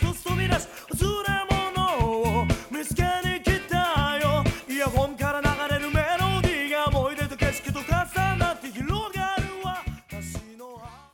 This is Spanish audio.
pues tú